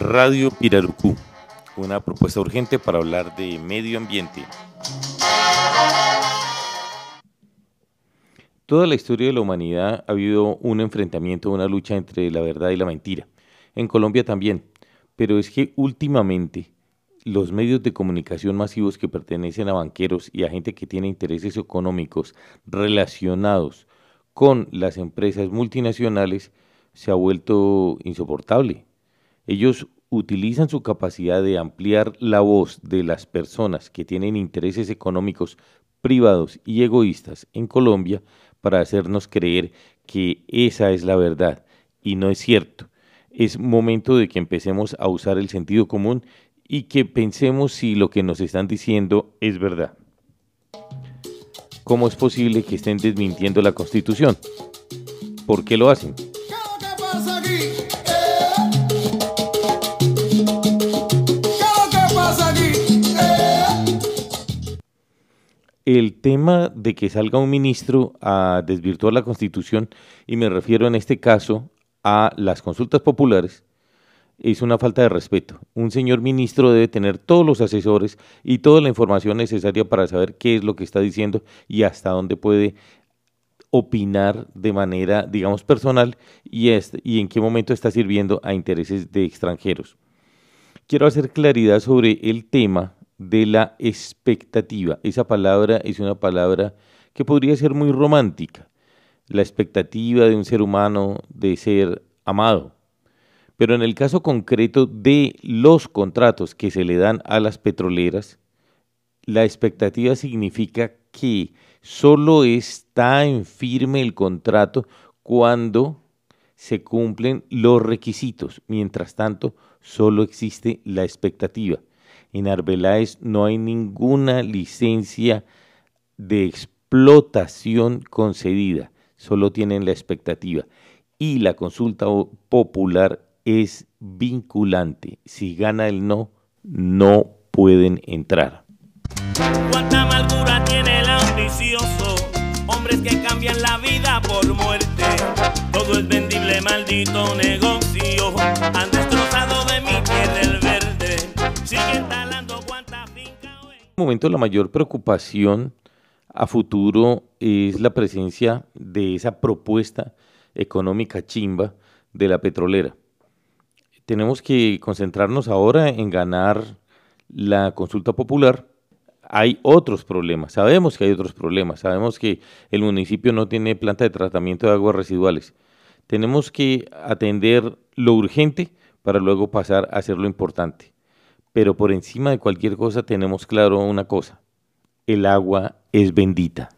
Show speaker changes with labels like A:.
A: Radio Pirarucú, una propuesta urgente para hablar de medio ambiente. Toda la historia de la humanidad ha habido un enfrentamiento, una lucha entre la verdad y la mentira. En Colombia también, pero es que últimamente los medios de comunicación masivos que pertenecen a banqueros y a gente que tiene intereses económicos relacionados con las empresas multinacionales se ha vuelto insoportable. Ellos utilizan su capacidad de ampliar la voz de las personas que tienen intereses económicos privados y egoístas en Colombia para hacernos creer que esa es la verdad y no es cierto. Es momento de que empecemos a usar el sentido común y que pensemos si lo que nos están diciendo es verdad. ¿Cómo es posible que estén desmintiendo la Constitución? ¿Por qué lo hacen? El tema de que salga un ministro a desvirtuar la Constitución, y me refiero en este caso a las consultas populares, es una falta de respeto. Un señor ministro debe tener todos los asesores y toda la información necesaria para saber qué es lo que está diciendo y hasta dónde puede opinar de manera, digamos, personal y, y en qué momento está sirviendo a intereses de extranjeros. Quiero hacer claridad sobre el tema de la expectativa. Esa palabra es una palabra que podría ser muy romántica, la expectativa de un ser humano de ser amado. Pero en el caso concreto de los contratos que se le dan a las petroleras, la expectativa significa que solo está en firme el contrato cuando se cumplen los requisitos. Mientras tanto, solo existe la expectativa en Arbeláez no hay ninguna licencia de explotación concedida, solo tienen la expectativa. Y la consulta popular es vinculante. Si gana el no, no pueden entrar.
B: Cuánta amargura tiene el ambicioso, hombres que cambian la vida por muerte. Todo es vendible, maldito negocio.
A: Momento la mayor preocupación a futuro es la presencia de esa propuesta económica chimba de la petrolera. Tenemos que concentrarnos ahora en ganar la consulta popular. Hay otros problemas, sabemos que hay otros problemas, sabemos que el municipio no tiene planta de tratamiento de aguas residuales. Tenemos que atender lo urgente para luego pasar a hacer lo importante. Pero por encima de cualquier cosa tenemos claro una cosa, el agua es bendita.